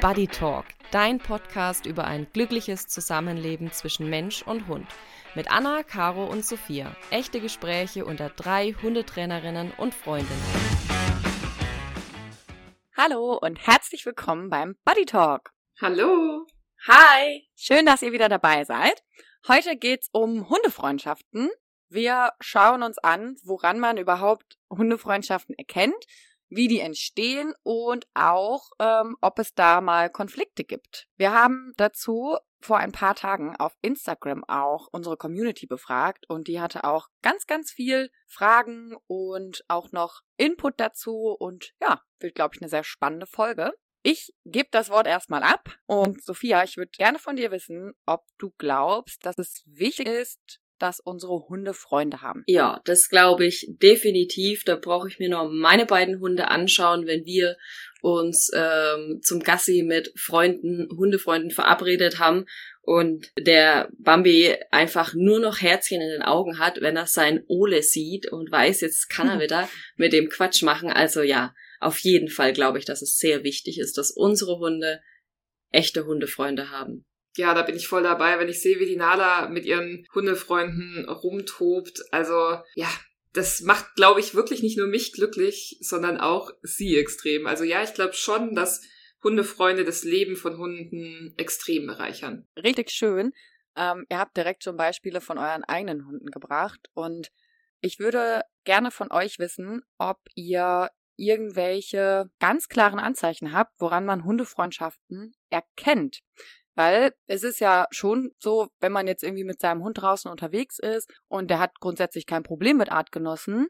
Buddy Talk, dein Podcast über ein glückliches Zusammenleben zwischen Mensch und Hund. Mit Anna, Caro und Sophia. Echte Gespräche unter drei Hundetrainerinnen und Freundinnen. Hallo und herzlich willkommen beim Buddy Talk. Hallo. Hi. Schön, dass ihr wieder dabei seid. Heute geht's um Hundefreundschaften. Wir schauen uns an, woran man überhaupt Hundefreundschaften erkennt wie die entstehen und auch, ähm, ob es da mal Konflikte gibt. Wir haben dazu vor ein paar Tagen auf Instagram auch unsere Community befragt und die hatte auch ganz, ganz viel Fragen und auch noch Input dazu und ja, wird, glaube ich, eine sehr spannende Folge. Ich gebe das Wort erstmal ab und Sophia, ich würde gerne von dir wissen, ob du glaubst, dass es wichtig ist, dass unsere Hunde Freunde haben. Ja, das glaube ich definitiv. Da brauche ich mir noch meine beiden Hunde anschauen, wenn wir uns ähm, zum Gassi mit Freunden, Hundefreunden verabredet haben und der Bambi einfach nur noch Herzchen in den Augen hat, wenn er sein Ole sieht und weiß, jetzt kann er wieder mit dem Quatsch machen. Also ja, auf jeden Fall glaube ich, dass es sehr wichtig ist, dass unsere Hunde echte Hundefreunde haben ja, da bin ich voll dabei, wenn ich sehe, wie die Nala mit ihren Hundefreunden rumtobt. Also, ja, das macht, glaube ich, wirklich nicht nur mich glücklich, sondern auch sie extrem. Also ja, ich glaube schon, dass Hundefreunde das Leben von Hunden extrem bereichern. Richtig schön. Ähm, ihr habt direkt schon Beispiele von euren eigenen Hunden gebracht und ich würde gerne von euch wissen, ob ihr irgendwelche ganz klaren Anzeichen habt, woran man Hundefreundschaften erkennt. Weil es ist ja schon so, wenn man jetzt irgendwie mit seinem Hund draußen unterwegs ist und der hat grundsätzlich kein Problem mit Artgenossen,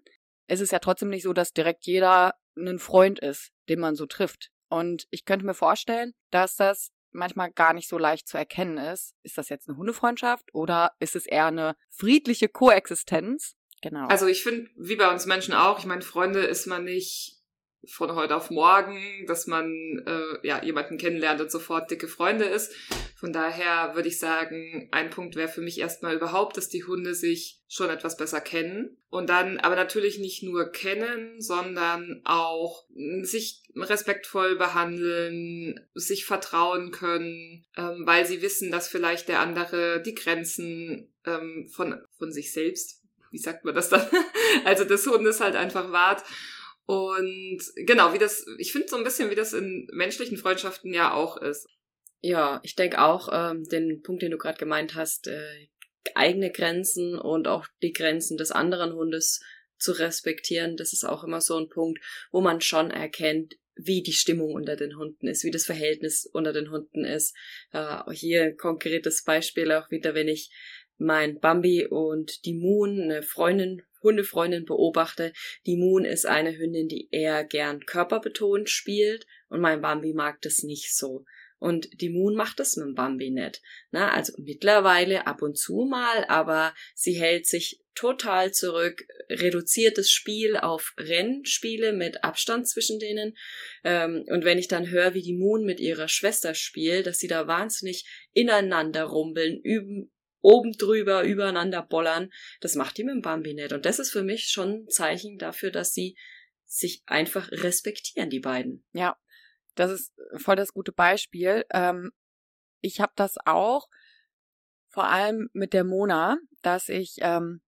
ist es ja trotzdem nicht so, dass direkt jeder ein Freund ist, den man so trifft. Und ich könnte mir vorstellen, dass das manchmal gar nicht so leicht zu erkennen ist. Ist das jetzt eine Hundefreundschaft oder ist es eher eine friedliche Koexistenz? Genau. Also ich finde, wie bei uns Menschen auch, ich meine, Freunde ist man nicht von heute auf morgen, dass man äh, ja jemanden kennenlernt und sofort dicke Freunde ist. Von daher würde ich sagen, ein Punkt wäre für mich erstmal überhaupt, dass die Hunde sich schon etwas besser kennen. Und dann aber natürlich nicht nur kennen, sondern auch sich respektvoll behandeln, sich vertrauen können, ähm, weil sie wissen, dass vielleicht der andere die Grenzen ähm, von von sich selbst, wie sagt man das dann, also des Hundes halt einfach wahrt und genau, wie das, ich finde so ein bisschen, wie das in menschlichen Freundschaften ja auch ist. Ja, ich denke auch, ähm, den Punkt, den du gerade gemeint hast, äh, eigene Grenzen und auch die Grenzen des anderen Hundes zu respektieren, das ist auch immer so ein Punkt, wo man schon erkennt, wie die Stimmung unter den Hunden ist, wie das Verhältnis unter den Hunden ist. Äh, hier ein konkretes Beispiel auch wieder, wenn ich mein Bambi und die Moon, eine Freundin Hundefreundin beobachte, die Moon ist eine Hündin, die eher gern körperbetont spielt und mein Bambi mag das nicht so. Und die Moon macht das mit dem Bambi nicht. Na, also mittlerweile ab und zu mal, aber sie hält sich total zurück, reduziert das Spiel auf Rennspiele mit Abstand zwischen denen. Ähm, und wenn ich dann höre, wie die Moon mit ihrer Schwester spielt, dass sie da wahnsinnig ineinander rumbeln, üben, oben drüber übereinander bollern. Das macht die mit dem Bambi nicht. Und das ist für mich schon ein Zeichen dafür, dass sie sich einfach respektieren, die beiden. Ja, das ist voll das gute Beispiel. Ähm, ich habe das auch, vor allem mit der Mona, dass ich ähm,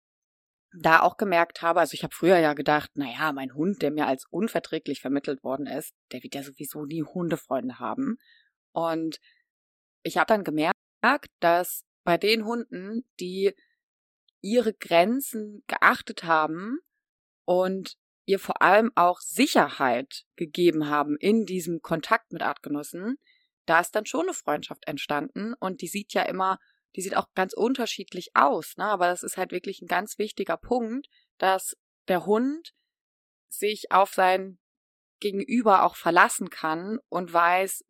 da auch gemerkt habe, also ich habe früher ja gedacht, naja, mein Hund, der mir als unverträglich vermittelt worden ist, der wird ja sowieso nie Hundefreunde haben. Und ich habe dann gemerkt, dass bei den Hunden, die ihre Grenzen geachtet haben und ihr vor allem auch Sicherheit gegeben haben in diesem Kontakt mit Artgenossen, da ist dann schon eine Freundschaft entstanden und die sieht ja immer, die sieht auch ganz unterschiedlich aus, ne? aber das ist halt wirklich ein ganz wichtiger Punkt, dass der Hund sich auf sein Gegenüber auch verlassen kann und weiß,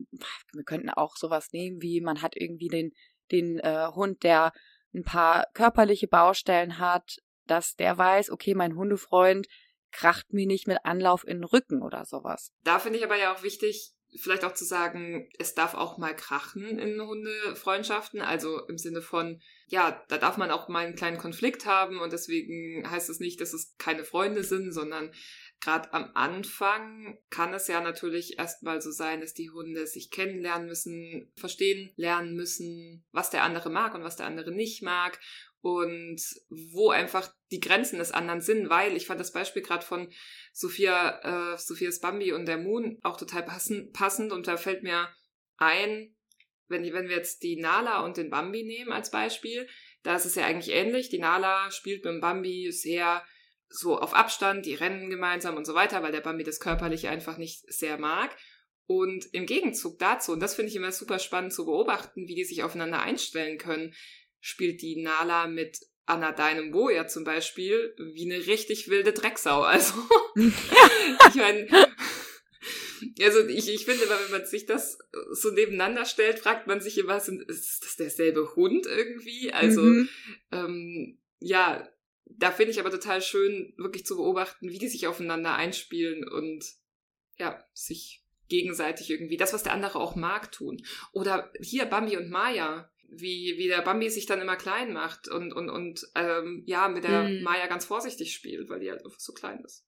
wir könnten auch sowas nehmen wie, man hat irgendwie den den äh, Hund, der ein paar körperliche Baustellen hat, dass der weiß, okay, mein Hundefreund kracht mir nicht mit Anlauf in den Rücken oder sowas. Da finde ich aber ja auch wichtig, vielleicht auch zu sagen, es darf auch mal krachen in Hundefreundschaften, also im Sinne von, ja, da darf man auch mal einen kleinen Konflikt haben und deswegen heißt es nicht, dass es keine Freunde sind, sondern gerade am Anfang kann es ja natürlich erstmal so sein, dass die Hunde sich kennenlernen müssen, verstehen lernen müssen, was der andere mag und was der andere nicht mag und wo einfach die Grenzen des anderen sind, weil ich fand das Beispiel gerade von Sophia, äh, Sophias Bambi und der Moon auch total passend, passend und da fällt mir ein, wenn, wenn wir jetzt die Nala und den Bambi nehmen als Beispiel, da ist es ja eigentlich ähnlich. Die Nala spielt mit dem Bambi sehr so auf Abstand, die rennen gemeinsam und so weiter, weil der Bambi das körperlich einfach nicht sehr mag. Und im Gegenzug dazu, und das finde ich immer super spannend zu beobachten, wie die sich aufeinander einstellen können, spielt die Nala mit Anna Deinem Boja zum Beispiel wie eine richtig wilde Drecksau. Also, ich meine, also ich, ich finde immer, wenn man sich das so nebeneinander stellt, fragt man sich immer, ist das derselbe Hund irgendwie? Also, mhm. ähm, ja, da finde ich aber total schön, wirklich zu beobachten, wie die sich aufeinander einspielen und ja, sich gegenseitig irgendwie das, was der andere auch mag, tun. Oder hier Bambi und Maya, wie, wie der Bambi sich dann immer klein macht und, und, und ähm, ja, mit der hm. Maya ganz vorsichtig spielt, weil die halt einfach so klein ist.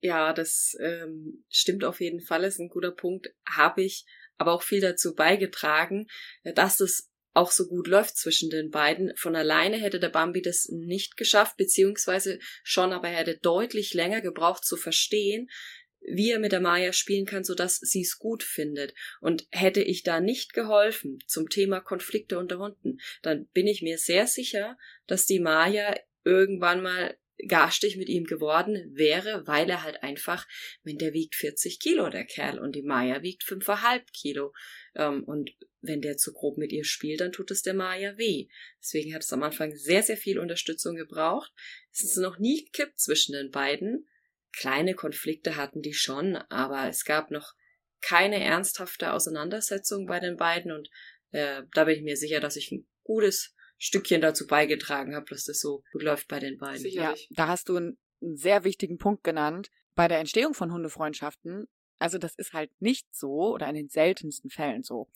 Ja, das ähm, stimmt auf jeden Fall, ist ein guter Punkt. Habe ich aber auch viel dazu beigetragen, dass es auch so gut läuft zwischen den beiden. Von alleine hätte der Bambi das nicht geschafft, beziehungsweise schon, aber er hätte deutlich länger gebraucht zu verstehen, wie er mit der Maya spielen kann, so dass sie es gut findet. Und hätte ich da nicht geholfen zum Thema Konflikte unter Hunden, dann bin ich mir sehr sicher, dass die Maya irgendwann mal garstig mit ihm geworden wäre, weil er halt einfach, wenn der wiegt 40 Kilo, der Kerl, und die Maya wiegt 5,5 Kilo. Ähm, und wenn der zu grob mit ihr spielt, dann tut es der Maya weh. Deswegen hat es am Anfang sehr, sehr viel Unterstützung gebraucht. Es ist noch nie gekippt zwischen den beiden. Kleine Konflikte hatten die schon, aber es gab noch keine ernsthafte Auseinandersetzung bei den beiden und äh, da bin ich mir sicher, dass ich ein gutes Stückchen dazu beigetragen habe, dass das so gut läuft bei den beiden. Sicherlich. Ja, da hast du einen, einen sehr wichtigen Punkt genannt. Bei der Entstehung von Hundefreundschaften, also das ist halt nicht so oder in den seltensten Fällen so,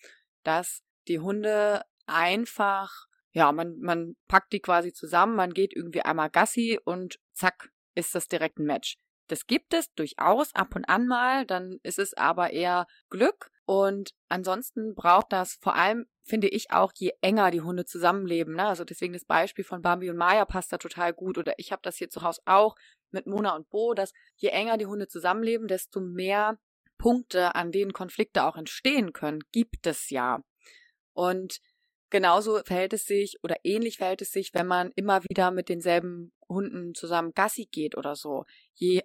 dass die Hunde einfach, ja, man, man packt die quasi zusammen, man geht irgendwie einmal Gassi und zack, ist das direkt ein Match. Das gibt es durchaus ab und an mal, dann ist es aber eher Glück und ansonsten braucht das vor allem, finde ich auch, je enger die Hunde zusammenleben. Ne? Also deswegen das Beispiel von Bambi und Maya passt da total gut. Oder ich habe das hier zu Hause auch mit Mona und Bo, dass je enger die Hunde zusammenleben, desto mehr Punkte, an denen Konflikte auch entstehen können, gibt es ja. Und genauso verhält es sich oder ähnlich verhält es sich, wenn man immer wieder mit denselben Hunden zusammen Gassi geht oder so. Je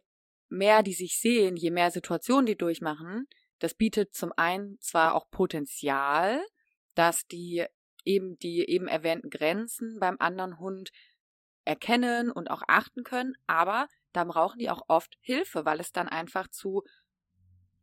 mehr die sich sehen, je mehr Situationen die durchmachen, das bietet zum einen zwar auch Potenzial, dass die eben die eben erwähnten Grenzen beim anderen Hund erkennen und auch achten können, aber da brauchen die auch oft Hilfe, weil es dann einfach zu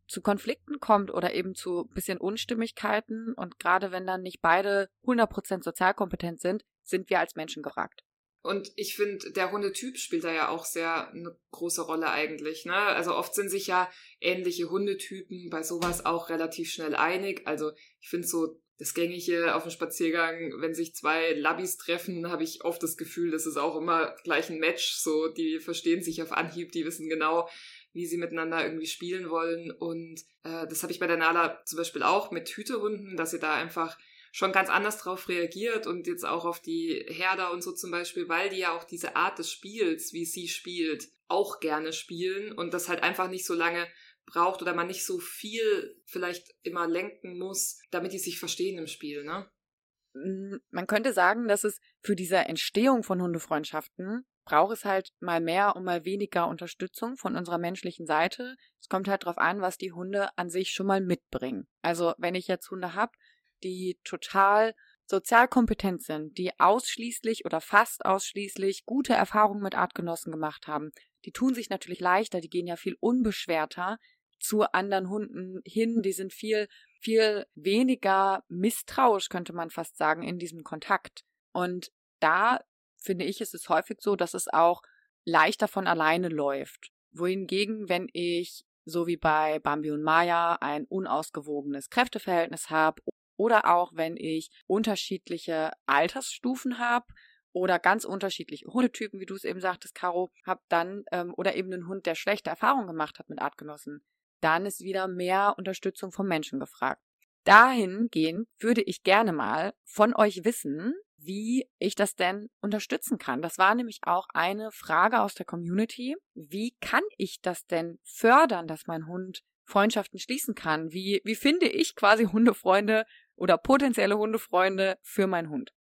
zu Konflikten kommt oder eben zu bisschen Unstimmigkeiten und gerade wenn dann nicht beide 100% sozialkompetent sind, sind wir als Menschen gefragt. Und ich finde, der Hundetyp spielt da ja auch sehr eine große Rolle eigentlich. Ne? Also oft sind sich ja ähnliche Hundetypen bei sowas auch relativ schnell einig. Also ich finde so das Gängige auf dem Spaziergang, wenn sich zwei Labbys treffen, habe ich oft das Gefühl, das ist auch immer gleich ein Match. So, die verstehen sich auf Anhieb, die wissen genau, wie sie miteinander irgendwie spielen wollen. Und äh, das habe ich bei der Nala zum Beispiel auch mit Hütehunden, dass sie da einfach schon ganz anders drauf reagiert und jetzt auch auf die Herder und so zum Beispiel, weil die ja auch diese Art des Spiels, wie sie spielt, auch gerne spielen und das halt einfach nicht so lange braucht oder man nicht so viel vielleicht immer lenken muss, damit die sich verstehen im Spiel, ne? Mm, man könnte sagen, dass es für diese Entstehung von Hundefreundschaften braucht es halt mal mehr und mal weniger Unterstützung von unserer menschlichen Seite. Es kommt halt darauf an, was die Hunde an sich schon mal mitbringen. Also wenn ich jetzt Hunde habe, die total sozial kompetent sind, die ausschließlich oder fast ausschließlich gute Erfahrungen mit Artgenossen gemacht haben, die tun sich natürlich leichter, die gehen ja viel unbeschwerter zu anderen Hunden hin, die sind viel, viel weniger misstrauisch, könnte man fast sagen, in diesem Kontakt. Und da finde ich, ist es häufig so, dass es auch leichter von alleine läuft. Wohingegen, wenn ich so wie bei Bambi und Maya ein unausgewogenes Kräfteverhältnis habe oder auch wenn ich unterschiedliche Altersstufen habe oder ganz unterschiedliche Hundetypen, wie du es eben sagtest, Caro, hab dann ähm, oder eben einen Hund, der schlechte Erfahrungen gemacht hat mit Artgenossen, dann ist wieder mehr Unterstützung vom Menschen gefragt. Dahingehend würde ich gerne mal von euch wissen, wie ich das denn unterstützen kann. Das war nämlich auch eine Frage aus der Community. Wie kann ich das denn fördern, dass mein Hund Freundschaften schließen kann? Wie, wie finde ich quasi Hundefreunde oder potenzielle Hundefreunde für meinen Hund?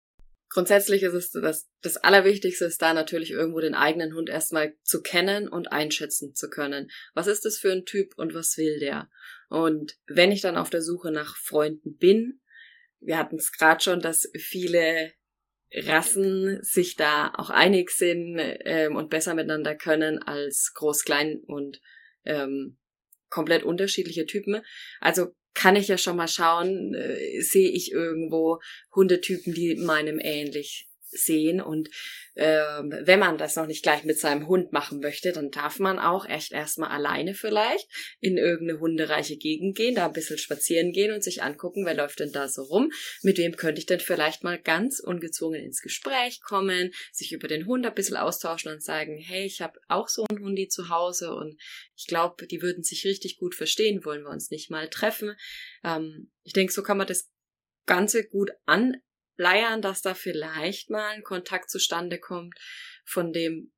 Grundsätzlich ist es das, das Allerwichtigste ist da natürlich irgendwo den eigenen Hund erstmal zu kennen und einschätzen zu können. Was ist das für ein Typ und was will der? Und wenn ich dann auf der Suche nach Freunden bin, wir hatten es gerade schon, dass viele Rassen sich da auch einig sind ähm, und besser miteinander können als groß, klein und ähm, komplett unterschiedliche Typen. Also kann ich ja schon mal schauen, äh, sehe ich irgendwo Hundetypen, die meinem ähnlich sehen. Und ähm, wenn man das noch nicht gleich mit seinem Hund machen möchte, dann darf man auch echt erstmal alleine vielleicht in irgendeine hundereiche Gegend gehen, da ein bisschen spazieren gehen und sich angucken, wer läuft denn da so rum, mit wem könnte ich denn vielleicht mal ganz ungezwungen ins Gespräch kommen, sich über den Hund ein bisschen austauschen und sagen, hey, ich habe auch so einen Hundi zu Hause und ich glaube, die würden sich richtig gut verstehen, wollen wir uns nicht mal treffen. Ähm, ich denke, so kann man das Ganze gut an leiern, dass da vielleicht mal ein Kontakt zustande kommt, von dem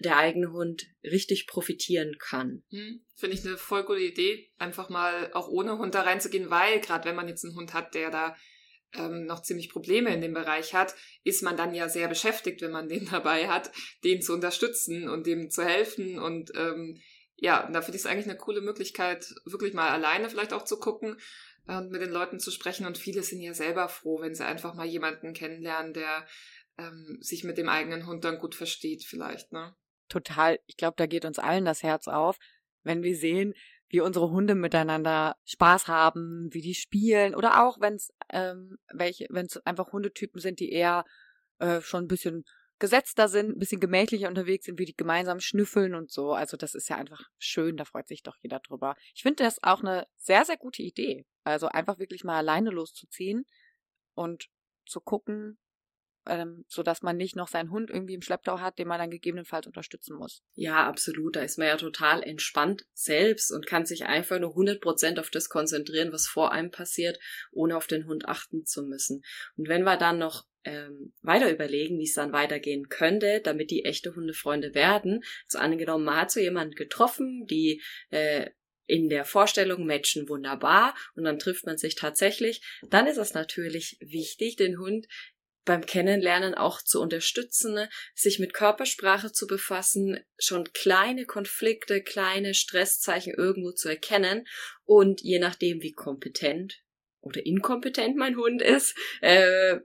der eigene Hund richtig profitieren kann. Hm, Finde ich eine voll gute Idee, einfach mal auch ohne Hund da reinzugehen, weil gerade wenn man jetzt einen Hund hat, der da ähm, noch ziemlich Probleme in dem Bereich hat, ist man dann ja sehr beschäftigt, wenn man den dabei hat, den zu unterstützen und dem zu helfen. Und ähm, ja, da finde ich es eigentlich eine coole Möglichkeit, wirklich mal alleine vielleicht auch zu gucken, und mit den Leuten zu sprechen. Und viele sind ja selber froh, wenn sie einfach mal jemanden kennenlernen, der ähm, sich mit dem eigenen Hund dann gut versteht, vielleicht, ne? Total. Ich glaube, da geht uns allen das Herz auf, wenn wir sehen, wie unsere Hunde miteinander Spaß haben, wie die spielen oder auch wenn es ähm, welche, wenn einfach Hundetypen sind, die eher äh, schon ein bisschen gesetzter sind, ein bisschen gemächlicher unterwegs sind, wie die gemeinsam schnüffeln und so. Also das ist ja einfach schön, da freut sich doch jeder drüber. Ich finde das auch eine sehr, sehr gute Idee. Also einfach wirklich mal alleine loszuziehen und zu gucken, ähm, so dass man nicht noch seinen Hund irgendwie im Schlepptau hat, den man dann gegebenenfalls unterstützen muss. Ja, absolut. Da ist man ja total entspannt selbst und kann sich einfach nur 100% auf das konzentrieren, was vor einem passiert, ohne auf den Hund achten zu müssen. Und wenn wir dann noch ähm, weiter überlegen, wie es dann weitergehen könnte, damit die echte Hundefreunde werden. So angenommen, man hat so jemanden getroffen, die äh, in der Vorstellung matchen wunderbar und dann trifft man sich tatsächlich, dann ist es natürlich wichtig, den Hund beim Kennenlernen auch zu unterstützen, sich mit Körpersprache zu befassen, schon kleine Konflikte, kleine Stresszeichen irgendwo zu erkennen und je nachdem, wie kompetent oder inkompetent mein Hund ist, äh,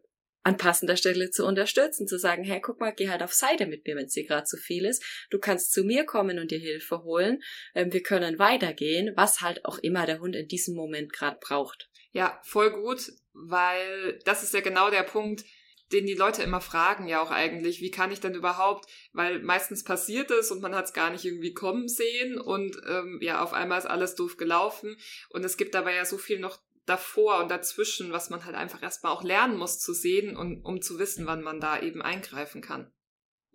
an passender Stelle zu unterstützen, zu sagen, hey, guck mal, geh halt auf Seite mit mir, wenn es dir gerade zu viel ist. Du kannst zu mir kommen und dir Hilfe holen. Ähm, wir können weitergehen, was halt auch immer der Hund in diesem Moment gerade braucht. Ja, voll gut, weil das ist ja genau der Punkt, den die Leute immer fragen, ja auch eigentlich, wie kann ich denn überhaupt, weil meistens passiert es und man hat es gar nicht irgendwie kommen sehen und ähm, ja, auf einmal ist alles doof gelaufen und es gibt dabei ja so viel noch davor und dazwischen, was man halt einfach erstmal auch lernen muss zu sehen und um zu wissen, wann man da eben eingreifen kann.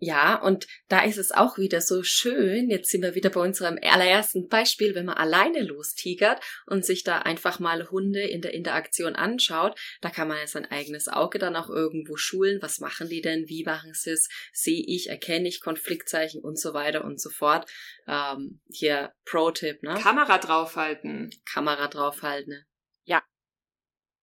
Ja, und da ist es auch wieder so schön. Jetzt sind wir wieder bei unserem allerersten Beispiel, wenn man alleine lostigert und sich da einfach mal Hunde in der Interaktion anschaut. Da kann man ja sein eigenes Auge dann auch irgendwo schulen. Was machen die denn? Wie machen sie es? Sehe ich, erkenne ich Konfliktzeichen und so weiter und so fort. Ähm, hier Pro-Tipp, ne? Kamera draufhalten. Kamera draufhalten.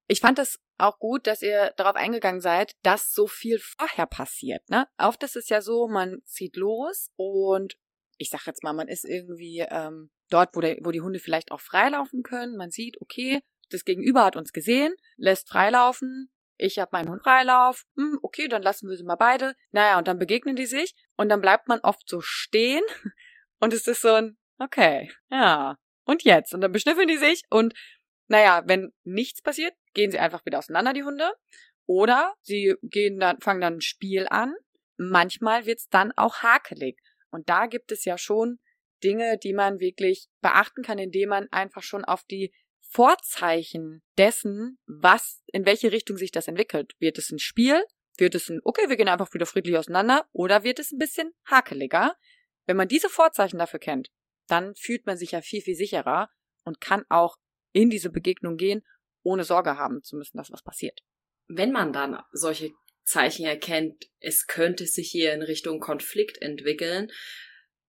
Ich fand es auch gut, dass ihr darauf eingegangen seid, dass so viel vorher passiert. Ne? Oft ist es ja so, man zieht los und ich sag jetzt mal, man ist irgendwie ähm, dort, wo, der, wo die Hunde vielleicht auch freilaufen können. Man sieht, okay, das Gegenüber hat uns gesehen, lässt freilaufen. Ich habe meinen Hund Freilauf. Hm, okay, dann lassen wir sie mal beide. Naja, und dann begegnen die sich und dann bleibt man oft so stehen und es ist so ein, okay, ja, und jetzt? Und dann beschnüffeln die sich und naja, wenn nichts passiert, gehen sie einfach wieder auseinander, die Hunde. Oder sie gehen dann, fangen dann ein Spiel an. Manchmal wird's dann auch hakelig. Und da gibt es ja schon Dinge, die man wirklich beachten kann, indem man einfach schon auf die Vorzeichen dessen, was, in welche Richtung sich das entwickelt. Wird es ein Spiel? Wird es ein, okay, wir gehen einfach wieder friedlich auseinander oder wird es ein bisschen hakeliger? Wenn man diese Vorzeichen dafür kennt, dann fühlt man sich ja viel, viel sicherer und kann auch in diese Begegnung gehen, ohne Sorge haben zu müssen, dass was passiert. Wenn man dann solche Zeichen erkennt, es könnte sich hier in Richtung Konflikt entwickeln,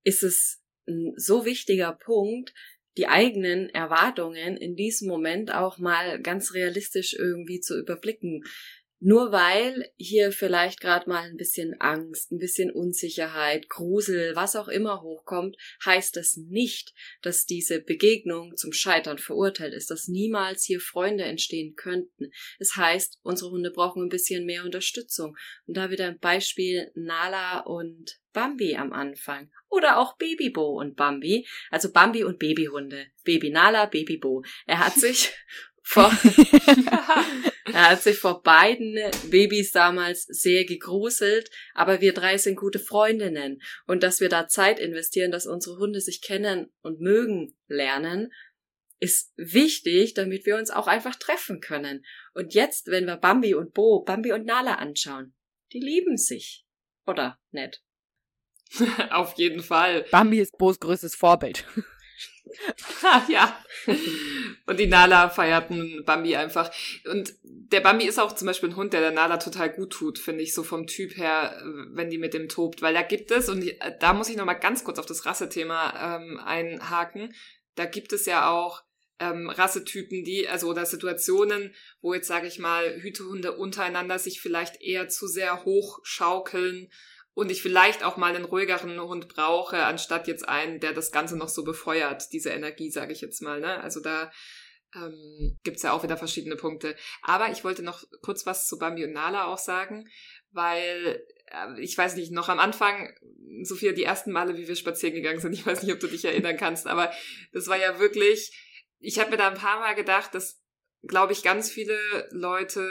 ist es ein so wichtiger Punkt, die eigenen Erwartungen in diesem Moment auch mal ganz realistisch irgendwie zu überblicken. Nur weil hier vielleicht gerade mal ein bisschen Angst, ein bisschen Unsicherheit, Grusel, was auch immer hochkommt, heißt das nicht, dass diese Begegnung zum Scheitern verurteilt ist, dass niemals hier Freunde entstehen könnten. Es heißt, unsere Hunde brauchen ein bisschen mehr Unterstützung. Und da wieder ein Beispiel Nala und Bambi am Anfang. Oder auch Babybo und Bambi. Also Bambi und Babyhunde. Baby Nala, Baby Bo. Er hat sich vor, er hat sich vor beiden Babys damals sehr gegruselt, aber wir drei sind gute Freundinnen. Und dass wir da Zeit investieren, dass unsere Hunde sich kennen und mögen lernen, ist wichtig, damit wir uns auch einfach treffen können. Und jetzt, wenn wir Bambi und Bo, Bambi und Nala anschauen, die lieben sich. Oder nett? Auf jeden Fall. Bambi ist Bo's größtes Vorbild. ja. Und die Nala feierten Bambi einfach. Und der Bambi ist auch zum Beispiel ein Hund, der der Nala total gut tut, finde ich, so vom Typ her, wenn die mit dem tobt. Weil da gibt es, und da muss ich nochmal ganz kurz auf das Rassethema ähm, einhaken, da gibt es ja auch ähm, Rassetypen, die, also oder Situationen, wo jetzt, sage ich mal, Hütehunde untereinander sich vielleicht eher zu sehr hochschaukeln und ich vielleicht auch mal einen ruhigeren Hund brauche, anstatt jetzt einen, der das Ganze noch so befeuert, diese Energie, sage ich jetzt mal. Ne? Also da ähm, gibt ja auch wieder verschiedene Punkte. Aber ich wollte noch kurz was zu Bambi und Nala auch sagen, weil äh, ich weiß nicht, noch am Anfang, Sophia, die ersten Male, wie wir spazieren gegangen sind, ich weiß nicht, ob du dich erinnern kannst, aber das war ja wirklich, ich habe mir da ein paar Mal gedacht, dass glaube ich, ganz viele Leute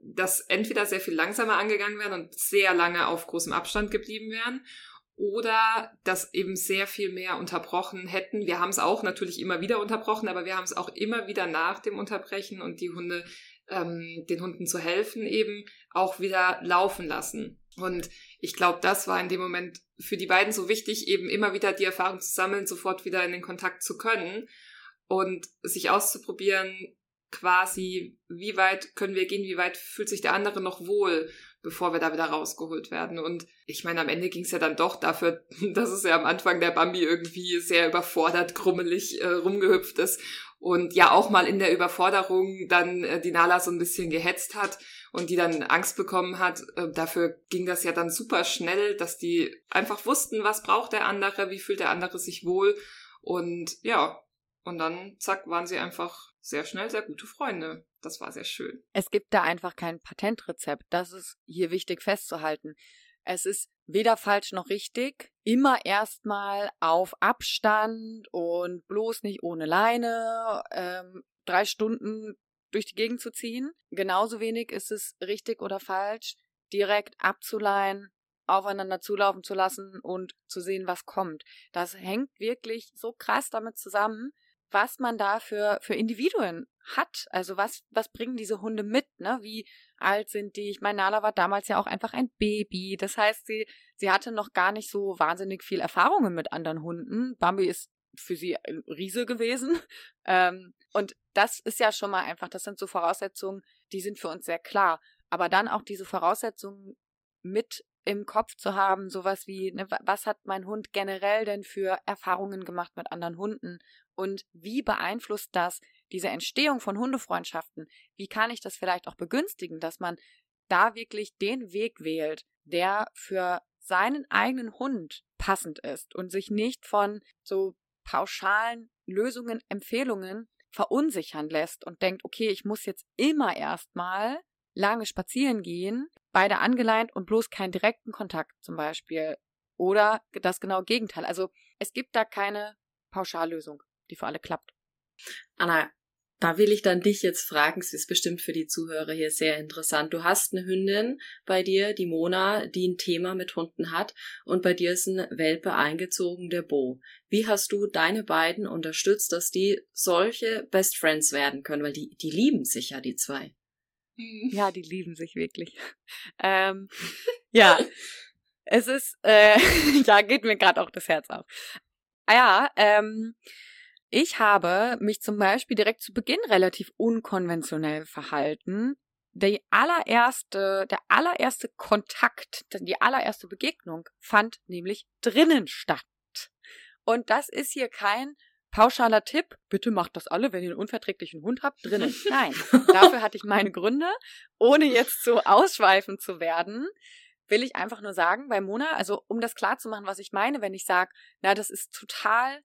das entweder sehr viel langsamer angegangen werden und sehr lange auf großem Abstand geblieben wären oder das eben sehr viel mehr unterbrochen hätten. Wir haben es auch natürlich immer wieder unterbrochen, aber wir haben es auch immer wieder nach dem Unterbrechen und die Hunde, ähm, den Hunden zu helfen, eben auch wieder laufen lassen. Und ich glaube, das war in dem Moment für die beiden so wichtig, eben immer wieder die Erfahrung zu sammeln, sofort wieder in den Kontakt zu können und sich auszuprobieren, quasi, wie weit können wir gehen, wie weit fühlt sich der andere noch wohl, bevor wir da wieder rausgeholt werden. Und ich meine, am Ende ging es ja dann doch dafür, dass es ja am Anfang der Bambi irgendwie sehr überfordert, krummelig äh, rumgehüpft ist und ja auch mal in der Überforderung dann äh, die Nala so ein bisschen gehetzt hat und die dann Angst bekommen hat. Äh, dafür ging das ja dann super schnell, dass die einfach wussten, was braucht der andere, wie fühlt der andere sich wohl und ja, und dann zack waren sie einfach sehr schnell sehr gute Freunde. Das war sehr schön. Es gibt da einfach kein Patentrezept. Das ist hier wichtig festzuhalten. Es ist weder falsch noch richtig. Immer erstmal auf Abstand und bloß nicht ohne Leine ähm, drei Stunden durch die Gegend zu ziehen. Genauso wenig ist es richtig oder falsch, direkt abzuleihen, aufeinander zulaufen zu lassen und zu sehen, was kommt. Das hängt wirklich so krass damit zusammen, was man da für, für Individuen hat. Also was, was bringen diese Hunde mit, ne? Wie alt sind die? Ich meine, Nala war damals ja auch einfach ein Baby. Das heißt, sie, sie hatte noch gar nicht so wahnsinnig viel Erfahrungen mit anderen Hunden. Bambi ist für sie ein Riese gewesen. Ähm, und das ist ja schon mal einfach, das sind so Voraussetzungen, die sind für uns sehr klar. Aber dann auch diese Voraussetzungen mit im Kopf zu haben, sowas wie, ne, was hat mein Hund generell denn für Erfahrungen gemacht mit anderen Hunden und wie beeinflusst das diese Entstehung von Hundefreundschaften? Wie kann ich das vielleicht auch begünstigen, dass man da wirklich den Weg wählt, der für seinen eigenen Hund passend ist und sich nicht von so pauschalen Lösungen, Empfehlungen verunsichern lässt und denkt, okay, ich muss jetzt immer erstmal lange spazieren gehen, beide angeleint und bloß keinen direkten Kontakt zum Beispiel. Oder das genaue Gegenteil. Also es gibt da keine Pauschallösung die für alle klappt. Anna, da will ich dann dich jetzt fragen, es ist bestimmt für die Zuhörer hier sehr interessant. Du hast eine Hündin bei dir, die Mona, die ein Thema mit Hunden hat und bei dir ist ein Welpe eingezogen, der Bo. Wie hast du deine beiden unterstützt, dass die solche Best Friends werden können? Weil die, die lieben sich ja, die zwei. Mhm. Ja, die lieben sich wirklich. Ähm, ja, es ist, äh, ja, geht mir gerade auch das Herz auf. Ah ja, ähm, ich habe mich zum Beispiel direkt zu Beginn relativ unkonventionell verhalten. Die allererste, der allererste Kontakt, die allererste Begegnung fand nämlich drinnen statt. Und das ist hier kein pauschaler Tipp. Bitte macht das alle, wenn ihr einen unverträglichen Hund habt, drinnen. Nein. Dafür hatte ich meine Gründe. Ohne jetzt so ausschweifend zu werden, will ich einfach nur sagen, bei Mona, also um das klar zu machen, was ich meine, wenn ich sage, na, das ist total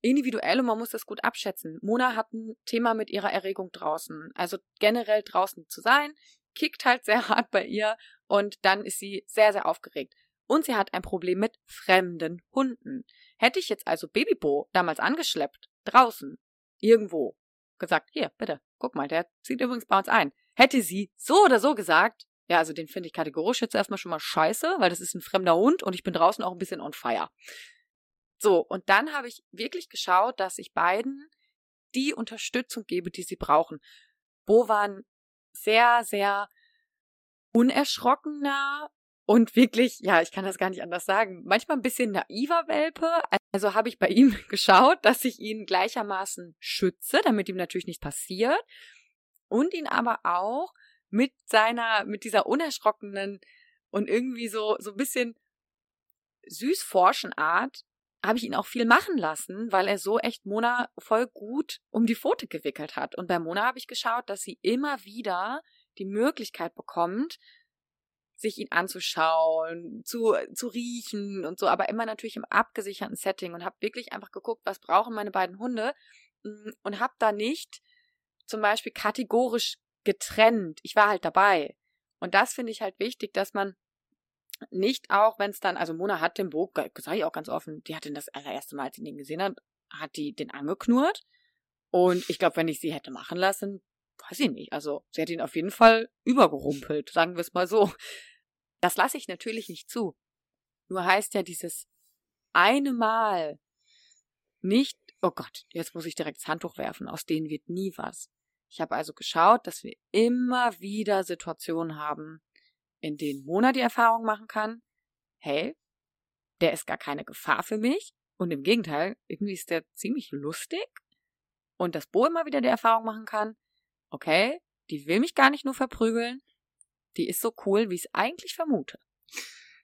individuell und man muss das gut abschätzen. Mona hat ein Thema mit ihrer Erregung draußen. Also generell draußen zu sein, kickt halt sehr hart bei ihr und dann ist sie sehr, sehr aufgeregt. Und sie hat ein Problem mit fremden Hunden. Hätte ich jetzt also Babybo damals angeschleppt, draußen, irgendwo, gesagt, hier, bitte, guck mal, der zieht übrigens bei uns ein. Hätte sie so oder so gesagt, ja, also den finde ich kategorisch jetzt erstmal schon mal scheiße, weil das ist ein fremder Hund und ich bin draußen auch ein bisschen on fire. So, und dann habe ich wirklich geschaut, dass ich beiden die Unterstützung gebe, die sie brauchen. Bo war ein sehr, sehr unerschrockener und wirklich, ja, ich kann das gar nicht anders sagen, manchmal ein bisschen naiver Welpe. Also habe ich bei ihm geschaut, dass ich ihn gleichermaßen schütze, damit ihm natürlich nichts passiert und ihn aber auch mit seiner, mit dieser unerschrockenen und irgendwie so, so ein bisschen süß forschen Art habe ich ihn auch viel machen lassen, weil er so echt Mona voll gut um die Pfote gewickelt hat. Und bei Mona habe ich geschaut, dass sie immer wieder die Möglichkeit bekommt, sich ihn anzuschauen, zu, zu riechen und so, aber immer natürlich im abgesicherten Setting und habe wirklich einfach geguckt, was brauchen meine beiden Hunde mm, und habe da nicht zum Beispiel kategorisch getrennt. Ich war halt dabei. Und das finde ich halt wichtig, dass man nicht auch, wenn es dann, also Mona hat den Bo, sage ich auch ganz offen, die hat den das allererste Mal, als sie den gesehen hat, hat die den angeknurrt. Und ich glaube, wenn ich sie hätte machen lassen, weiß ich nicht. Also sie hat ihn auf jeden Fall übergerumpelt, sagen wir es mal so. Das lasse ich natürlich nicht zu. Nur heißt ja dieses eine Mal nicht, oh Gott, jetzt muss ich direkt das Handtuch werfen, aus denen wird nie was. Ich habe also geschaut, dass wir immer wieder Situationen haben, in denen Mona die Erfahrung machen kann, hey, der ist gar keine Gefahr für mich. Und im Gegenteil, irgendwie ist der ziemlich lustig. Und dass Bo immer wieder die Erfahrung machen kann, okay, die will mich gar nicht nur verprügeln, die ist so cool, wie ich es eigentlich vermute.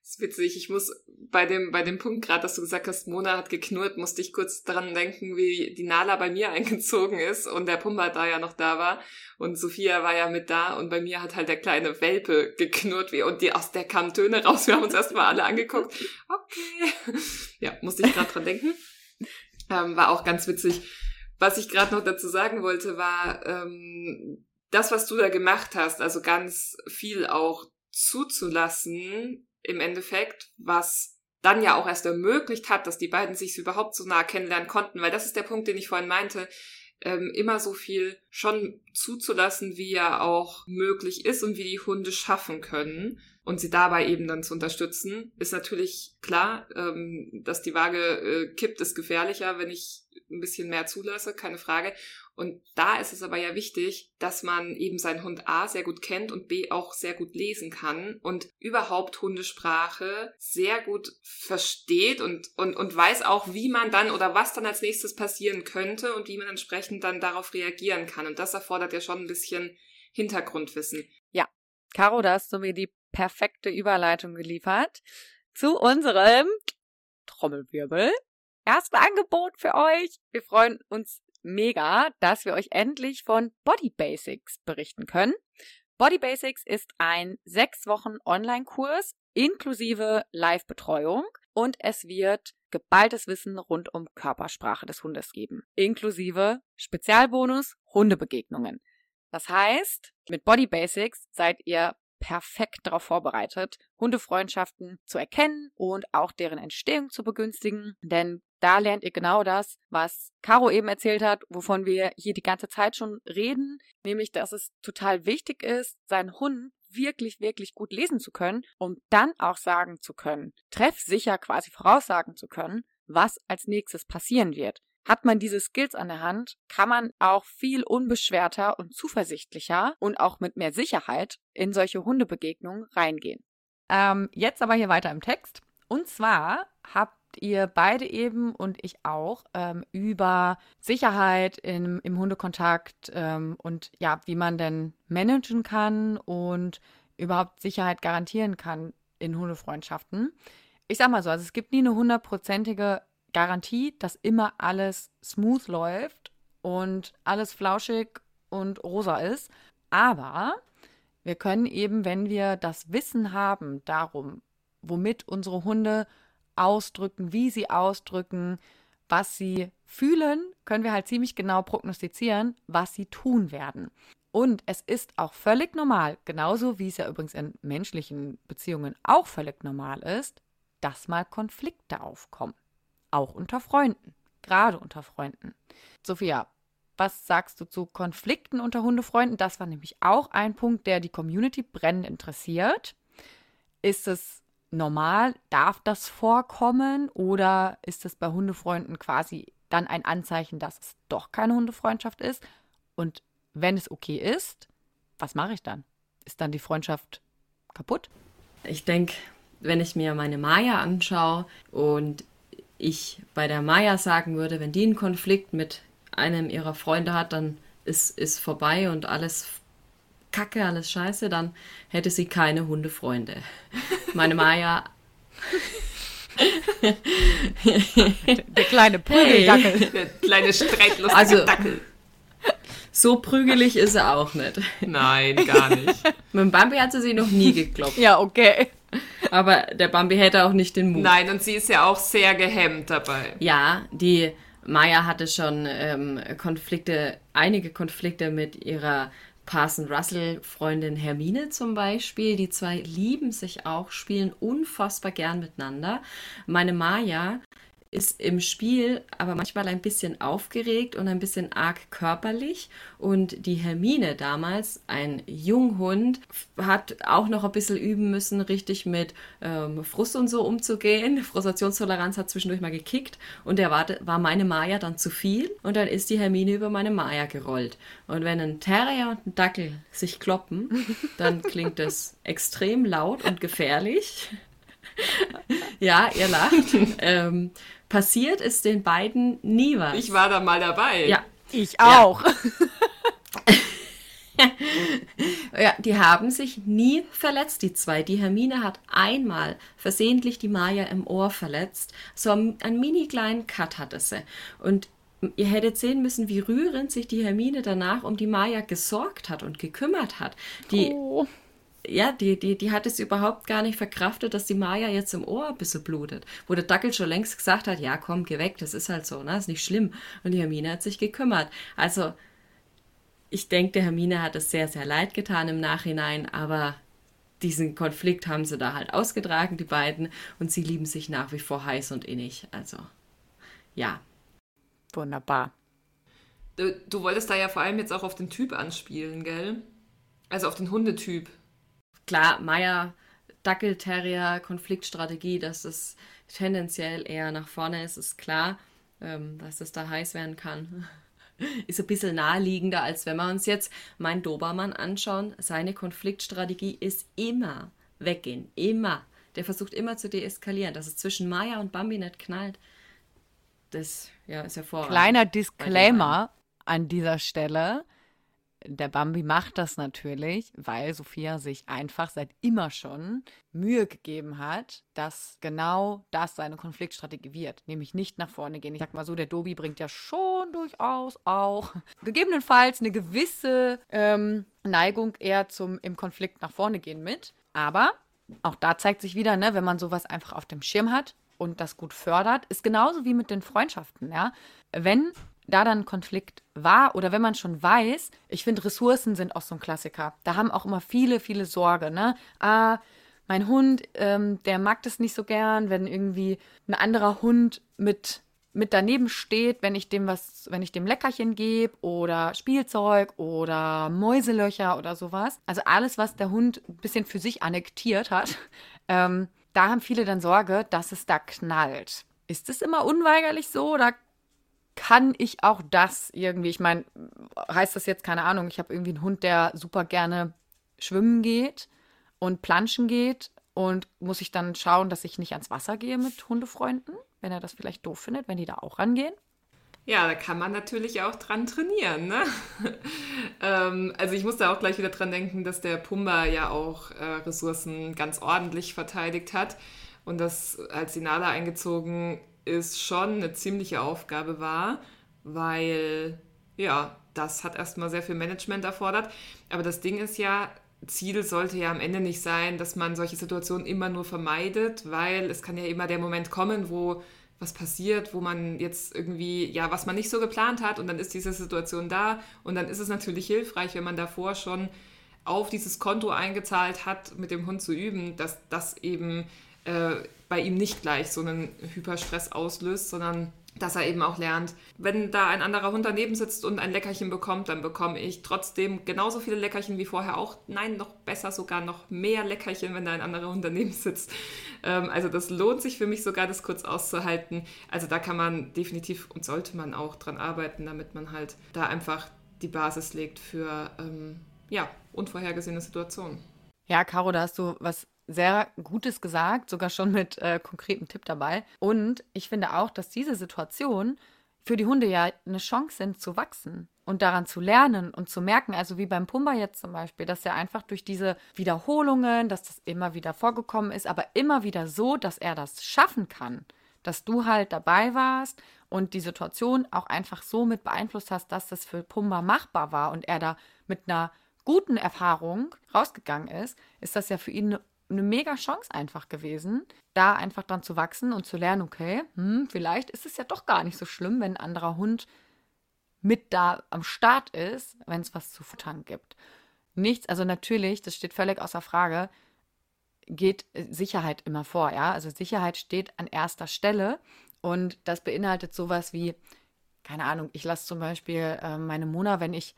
Das ist witzig. Ich muss bei dem, bei dem Punkt gerade, dass du gesagt hast, Mona hat geknurrt, musste ich kurz daran denken, wie die Nala bei mir eingezogen ist und der Pumba da ja noch da war und Sophia war ja mit da und bei mir hat halt der kleine Welpe geknurrt wie, und die aus der kamen Töne raus. Wir haben uns erstmal alle angeguckt. Okay. Ja, musste ich gerade dran denken. Ähm, war auch ganz witzig. Was ich gerade noch dazu sagen wollte, war ähm, das, was du da gemacht hast, also ganz viel auch zuzulassen, im Endeffekt, was dann ja auch erst ermöglicht hat, dass die beiden sich überhaupt so nah kennenlernen konnten, weil das ist der Punkt, den ich vorhin meinte, ähm, immer so viel schon zuzulassen, wie er auch möglich ist und wie die Hunde schaffen können und sie dabei eben dann zu unterstützen, ist natürlich klar, ähm, dass die Waage äh, kippt, ist gefährlicher, wenn ich ein bisschen mehr zulasse, keine Frage. Und da ist es aber ja wichtig, dass man eben seinen Hund A sehr gut kennt und B auch sehr gut lesen kann und überhaupt Hundesprache sehr gut versteht und, und, und weiß auch, wie man dann oder was dann als nächstes passieren könnte und wie man entsprechend dann darauf reagieren kann. Und das erfordert ja schon ein bisschen Hintergrundwissen. Ja, Caro, da hast du mir die perfekte Überleitung geliefert zu unserem Trommelwirbel. Erste Angebot für euch. Wir freuen uns mega, dass wir euch endlich von Body Basics berichten können. Body Basics ist ein sechs Wochen Online-Kurs inklusive Live-Betreuung und es wird geballtes Wissen rund um Körpersprache des Hundes geben, inklusive Spezialbonus Hundebegegnungen. Das heißt, mit Body Basics seid ihr perfekt darauf vorbereitet, Hundefreundschaften zu erkennen und auch deren Entstehung zu begünstigen. Denn da lernt ihr genau das, was Caro eben erzählt hat, wovon wir hier die ganze Zeit schon reden, nämlich dass es total wichtig ist, seinen Hund wirklich, wirklich gut lesen zu können, um dann auch sagen zu können, treffsicher quasi voraussagen zu können, was als nächstes passieren wird. Hat man diese Skills an der Hand, kann man auch viel unbeschwerter und zuversichtlicher und auch mit mehr Sicherheit in solche Hundebegegnungen reingehen. Ähm, jetzt aber hier weiter im Text. Und zwar habt ihr beide eben und ich auch ähm, über Sicherheit im, im Hundekontakt ähm, und ja, wie man denn managen kann und überhaupt Sicherheit garantieren kann in Hundefreundschaften. Ich sag mal so, also es gibt nie eine hundertprozentige Garantie, dass immer alles smooth läuft und alles flauschig und rosa ist. Aber wir können eben, wenn wir das Wissen haben darum, womit unsere Hunde ausdrücken, wie sie ausdrücken, was sie fühlen, können wir halt ziemlich genau prognostizieren, was sie tun werden. Und es ist auch völlig normal, genauso wie es ja übrigens in menschlichen Beziehungen auch völlig normal ist, dass mal Konflikte aufkommen. Auch unter Freunden, gerade unter Freunden. Sophia, was sagst du zu Konflikten unter Hundefreunden? Das war nämlich auch ein Punkt, der die Community brennend interessiert. Ist es normal? Darf das vorkommen? Oder ist es bei Hundefreunden quasi dann ein Anzeichen, dass es doch keine Hundefreundschaft ist? Und wenn es okay ist, was mache ich dann? Ist dann die Freundschaft kaputt? Ich denke, wenn ich mir meine Maya anschaue und ich bei der Maya sagen würde, wenn die einen Konflikt mit einem ihrer Freunde hat, dann ist, ist vorbei und alles Kacke, alles Scheiße, dann hätte sie keine Hundefreunde. Meine Maya. der kleine Prügeldackel. Der kleine streitlustige Also- Dackel. So prügelig ist er auch nicht. Nein, gar nicht. Mit dem Bambi hat sie sich noch nie gekloppt. Ja, okay. Aber der Bambi hätte auch nicht den Mut. Nein, und sie ist ja auch sehr gehemmt dabei. Ja, die Maya hatte schon ähm, Konflikte, einige Konflikte mit ihrer Parson Russell Freundin Hermine zum Beispiel. Die zwei lieben sich auch, spielen unfassbar gern miteinander. Meine Maya ist im Spiel aber manchmal ein bisschen aufgeregt und ein bisschen arg körperlich. Und die Hermine damals, ein Junghund, hat auch noch ein bisschen üben müssen, richtig mit ähm, Frust und so umzugehen. Frustrationstoleranz hat zwischendurch mal gekickt und der war, war meine Maya dann zu viel und dann ist die Hermine über meine Maya gerollt. Und wenn ein Terrier und ein Dackel sich kloppen, dann klingt das extrem laut und gefährlich. ja, ihr lacht. ähm, passiert ist den beiden nie was. Ich war da mal dabei. ja, Ich auch. Ja, die haben sich nie verletzt, die zwei. Die Hermine hat einmal versehentlich die Maya im Ohr verletzt. So einen, einen mini kleinen Cut hatte sie. Und ihr hättet sehen müssen, wie rührend sich die Hermine danach um die Maya gesorgt hat und gekümmert hat. Die, Oh. Ja, die, die, die hat es überhaupt gar nicht verkraftet, dass die Maya jetzt im Ohr ein bisschen blutet. Wo der Dackel schon längst gesagt hat, ja komm, geh weg, das ist halt so, ne? ist nicht schlimm. Und die Hermine hat sich gekümmert. Also, ich denke, der Hermine hat es sehr, sehr leid getan im Nachhinein, aber diesen Konflikt haben sie da halt ausgetragen, die beiden, und sie lieben sich nach wie vor heiß und innig. Also, ja. Wunderbar. Du, du wolltest da ja vor allem jetzt auch auf den Typ anspielen, gell? Also auf den Hundetyp. Klar, Meier, Dackelterrier, Konfliktstrategie, dass es tendenziell eher nach vorne ist, ist klar, ähm, dass es da heiß werden kann. Ist ein bisschen naheliegender, als wenn wir uns jetzt meinen Dobermann anschauen. Seine Konfliktstrategie ist immer weggehen. Immer. Der versucht immer zu deeskalieren. Dass es zwischen Maya und Bambi nicht knallt, das ja, ist hervorragend. Kleiner Disclaimer an dieser Stelle. Der Bambi macht das natürlich, weil Sophia sich einfach seit immer schon Mühe gegeben hat, dass genau das seine Konfliktstrategie wird. Nämlich nicht nach vorne gehen. Ich sag mal so, der Dobi bringt ja schon durchaus auch gegebenenfalls eine gewisse ähm, Neigung eher zum im Konflikt nach vorne gehen mit. Aber auch da zeigt sich wieder, ne, wenn man sowas einfach auf dem Schirm hat und das gut fördert, ist genauso wie mit den Freundschaften, ja. Wenn da dann ein Konflikt war oder wenn man schon weiß, ich finde, Ressourcen sind auch so ein Klassiker. Da haben auch immer viele, viele Sorge, ne? Ah, mein Hund, ähm, der mag das nicht so gern, wenn irgendwie ein anderer Hund mit mit daneben steht, wenn ich dem was, wenn ich dem Leckerchen gebe oder Spielzeug oder Mäuselöcher oder sowas. Also alles, was der Hund ein bisschen für sich annektiert hat, ähm, da haben viele dann Sorge, dass es da knallt. Ist es immer unweigerlich so oder kann ich auch das irgendwie? Ich meine, heißt das jetzt, keine Ahnung, ich habe irgendwie einen Hund, der super gerne schwimmen geht und planschen geht und muss ich dann schauen, dass ich nicht ans Wasser gehe mit Hundefreunden, wenn er das vielleicht doof findet, wenn die da auch rangehen? Ja, da kann man natürlich auch dran trainieren. Ne? ähm, also ich muss da auch gleich wieder dran denken, dass der Pumba ja auch äh, Ressourcen ganz ordentlich verteidigt hat und das als Sinala eingezogen ist schon eine ziemliche Aufgabe war, weil ja, das hat erstmal sehr viel Management erfordert. Aber das Ding ist ja, Ziel sollte ja am Ende nicht sein, dass man solche Situationen immer nur vermeidet, weil es kann ja immer der Moment kommen, wo was passiert, wo man jetzt irgendwie, ja, was man nicht so geplant hat und dann ist diese Situation da und dann ist es natürlich hilfreich, wenn man davor schon auf dieses Konto eingezahlt hat, mit dem Hund zu üben, dass das eben äh, bei ihm nicht gleich so einen Hyperstress auslöst, sondern dass er eben auch lernt, wenn da ein anderer Hund daneben sitzt und ein Leckerchen bekommt, dann bekomme ich trotzdem genauso viele Leckerchen wie vorher auch. Nein, noch besser, sogar noch mehr Leckerchen, wenn da ein anderer Hund daneben sitzt. Ähm, also das lohnt sich für mich sogar, das kurz auszuhalten. Also da kann man definitiv und sollte man auch dran arbeiten, damit man halt da einfach die Basis legt für ähm, ja, unvorhergesehene Situationen. Ja, Caro, da hast du was sehr Gutes gesagt, sogar schon mit äh, konkretem Tipp dabei. Und ich finde auch, dass diese Situation für die Hunde ja eine Chance sind zu wachsen und daran zu lernen und zu merken, also wie beim Pumba jetzt zum Beispiel, dass er einfach durch diese Wiederholungen, dass das immer wieder vorgekommen ist, aber immer wieder so, dass er das schaffen kann, dass du halt dabei warst und die Situation auch einfach so mit beeinflusst hast, dass das für Pumba machbar war und er da mit einer guten Erfahrung rausgegangen ist, ist das ja für ihn eine eine mega Chance einfach gewesen, da einfach dann zu wachsen und zu lernen, okay, hm, vielleicht ist es ja doch gar nicht so schlimm, wenn ein anderer Hund mit da am Start ist, wenn es was zu futtern gibt. Nichts, also natürlich, das steht völlig außer Frage, geht Sicherheit immer vor, ja? Also Sicherheit steht an erster Stelle und das beinhaltet sowas wie, keine Ahnung, ich lasse zum Beispiel äh, meine Mona, wenn ich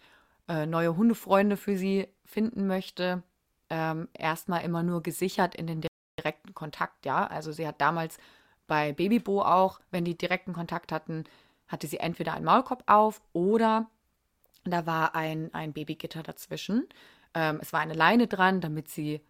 äh, neue Hundefreunde für sie finden möchte, ähm, erstmal immer nur gesichert in den direkten Kontakt, ja. Also sie hat damals bei Babybo auch, wenn die direkten Kontakt hatten, hatte sie entweder einen Maulkorb auf oder da war ein, ein Babygitter dazwischen. Ähm, es war eine Leine dran, damit sie,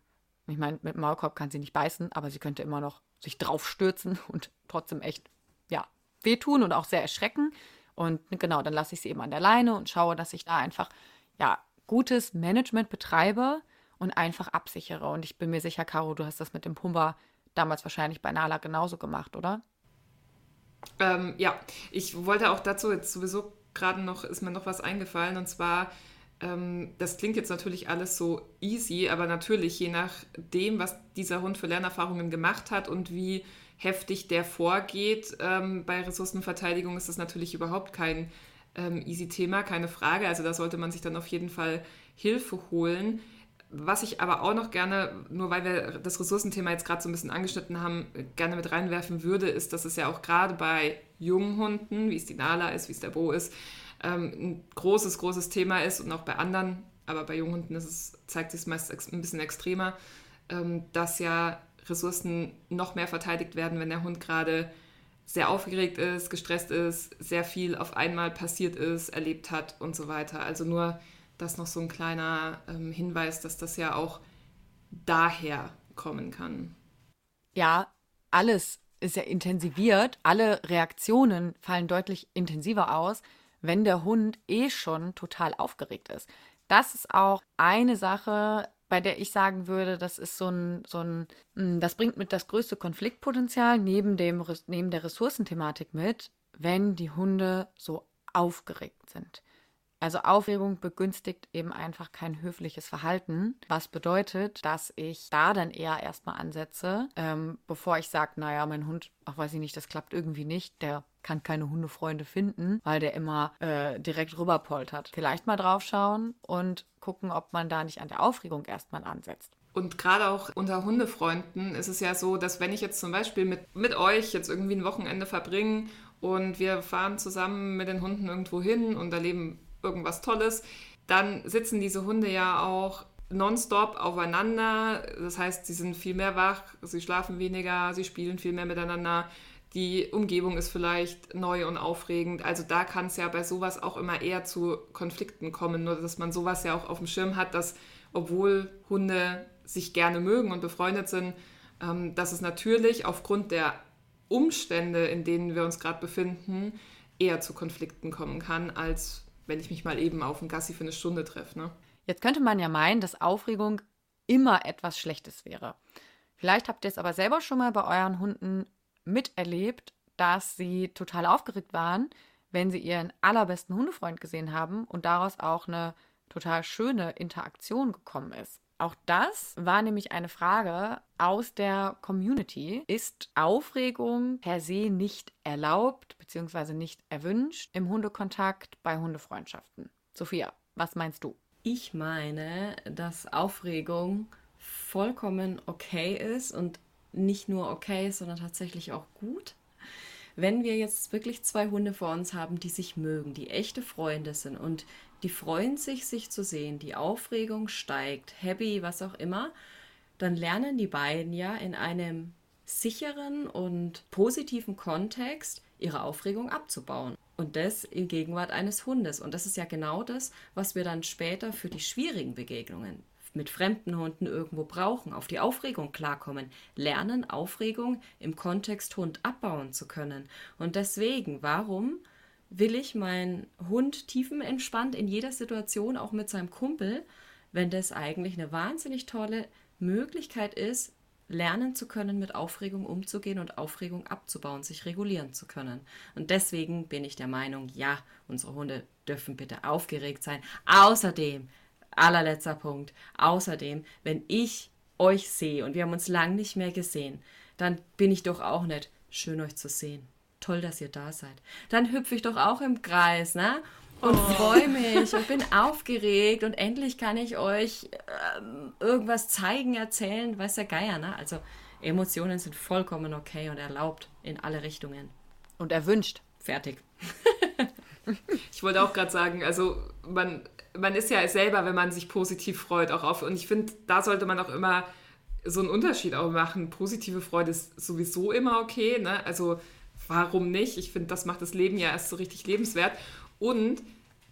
ich meine, mit Maulkorb kann sie nicht beißen, aber sie könnte immer noch sich draufstürzen und trotzdem echt, ja, wehtun und auch sehr erschrecken. Und genau, dann lasse ich sie eben an der Leine und schaue, dass ich da einfach, ja, gutes Management betreibe, und einfach absichere. Und ich bin mir sicher, Caro, du hast das mit dem Pumba damals wahrscheinlich bei Nala genauso gemacht, oder? Ähm, ja, ich wollte auch dazu jetzt sowieso gerade noch, ist mir noch was eingefallen und zwar, ähm, das klingt jetzt natürlich alles so easy, aber natürlich je nachdem, was dieser Hund für Lernerfahrungen gemacht hat und wie heftig der vorgeht ähm, bei Ressourcenverteidigung, ist das natürlich überhaupt kein ähm, easy Thema, keine Frage. Also da sollte man sich dann auf jeden Fall Hilfe holen. Was ich aber auch noch gerne, nur weil wir das Ressourcenthema jetzt gerade so ein bisschen angeschnitten haben, gerne mit reinwerfen würde, ist, dass es ja auch gerade bei jungen Hunden, wie es die Nala ist, wie es der Bo ist, ähm, ein großes, großes Thema ist und auch bei anderen, aber bei jungen Hunden es, zeigt sich es meist ein bisschen extremer, ähm, dass ja Ressourcen noch mehr verteidigt werden, wenn der Hund gerade sehr aufgeregt ist, gestresst ist, sehr viel auf einmal passiert ist, erlebt hat und so weiter. Also nur das noch so ein kleiner ähm, Hinweis, dass das ja auch daher kommen kann. Ja, alles ist ja intensiviert. Alle Reaktionen fallen deutlich intensiver aus, wenn der Hund eh schon total aufgeregt ist. Das ist auch eine Sache, bei der ich sagen würde, das ist so ein, so ein, hm, das bringt mit das größte Konfliktpotenzial neben, dem, neben der Ressourcenthematik mit, wenn die Hunde so aufgeregt sind. Also Aufregung begünstigt eben einfach kein höfliches Verhalten, was bedeutet, dass ich da dann eher erstmal ansetze, ähm, bevor ich sage, naja, mein Hund, ach weiß ich nicht, das klappt irgendwie nicht, der kann keine Hundefreunde finden, weil der immer äh, direkt rüberpoltert. Vielleicht mal draufschauen und gucken, ob man da nicht an der Aufregung erstmal ansetzt. Und gerade auch unter Hundefreunden ist es ja so, dass wenn ich jetzt zum Beispiel mit, mit euch jetzt irgendwie ein Wochenende verbringe und wir fahren zusammen mit den Hunden irgendwo hin und erleben irgendwas Tolles, dann sitzen diese Hunde ja auch nonstop aufeinander. Das heißt, sie sind viel mehr wach, sie schlafen weniger, sie spielen viel mehr miteinander. die Umgebung ist vielleicht neu und aufregend. Also da kann es ja bei sowas auch immer eher zu Konflikten kommen, nur dass man sowas ja auch auf dem Schirm hat, dass obwohl Hunde sich gerne mögen und befreundet sind, ähm, dass es natürlich aufgrund der Umstände, in denen wir uns gerade befinden, eher zu Konflikten kommen kann, als wenn ich mich mal eben auf einen Gassi für eine Stunde treffe. Ne? Jetzt könnte man ja meinen, dass Aufregung immer etwas Schlechtes wäre. Vielleicht habt ihr es aber selber schon mal bei euren Hunden miterlebt, dass sie total aufgeregt waren, wenn sie ihren allerbesten Hundefreund gesehen haben und daraus auch eine total schöne Interaktion gekommen ist. Auch das war nämlich eine Frage aus der Community. Ist Aufregung per se nicht erlaubt bzw. nicht erwünscht im Hundekontakt bei Hundefreundschaften? Sophia, was meinst du? Ich meine, dass Aufregung vollkommen okay ist und nicht nur okay ist, sondern tatsächlich auch gut. Wenn wir jetzt wirklich zwei Hunde vor uns haben, die sich mögen, die echte Freunde sind und die freuen sich, sich zu sehen, die Aufregung steigt, happy, was auch immer, dann lernen die beiden ja in einem sicheren und positiven Kontext ihre Aufregung abzubauen. Und das in Gegenwart eines Hundes. Und das ist ja genau das, was wir dann später für die schwierigen Begegnungen mit fremden Hunden irgendwo brauchen, auf die Aufregung klarkommen, lernen, Aufregung im Kontext Hund abbauen zu können. Und deswegen, warum will ich meinen Hund tiefenentspannt in jeder Situation, auch mit seinem Kumpel, wenn das eigentlich eine wahnsinnig tolle Möglichkeit ist, lernen zu können, mit Aufregung umzugehen und Aufregung abzubauen, sich regulieren zu können. Und deswegen bin ich der Meinung, ja, unsere Hunde dürfen bitte aufgeregt sein. Außerdem, allerletzter Punkt, außerdem, wenn ich euch sehe und wir haben uns lang nicht mehr gesehen, dann bin ich doch auch nicht schön euch zu sehen toll, dass ihr da seid. Dann hüpfe ich doch auch im Kreis, ne? Und oh. freue mich und bin aufgeregt und endlich kann ich euch ähm, irgendwas zeigen, erzählen, weiß der Geier, ne? Also Emotionen sind vollkommen okay und erlaubt in alle Richtungen. Und erwünscht. Fertig. ich wollte auch gerade sagen, also man, man ist ja selber, wenn man sich positiv freut, auch auf. Und ich finde, da sollte man auch immer so einen Unterschied auch machen. Positive Freude ist sowieso immer okay. Ne? Also warum nicht? Ich finde, das macht das Leben ja erst so richtig lebenswert. Und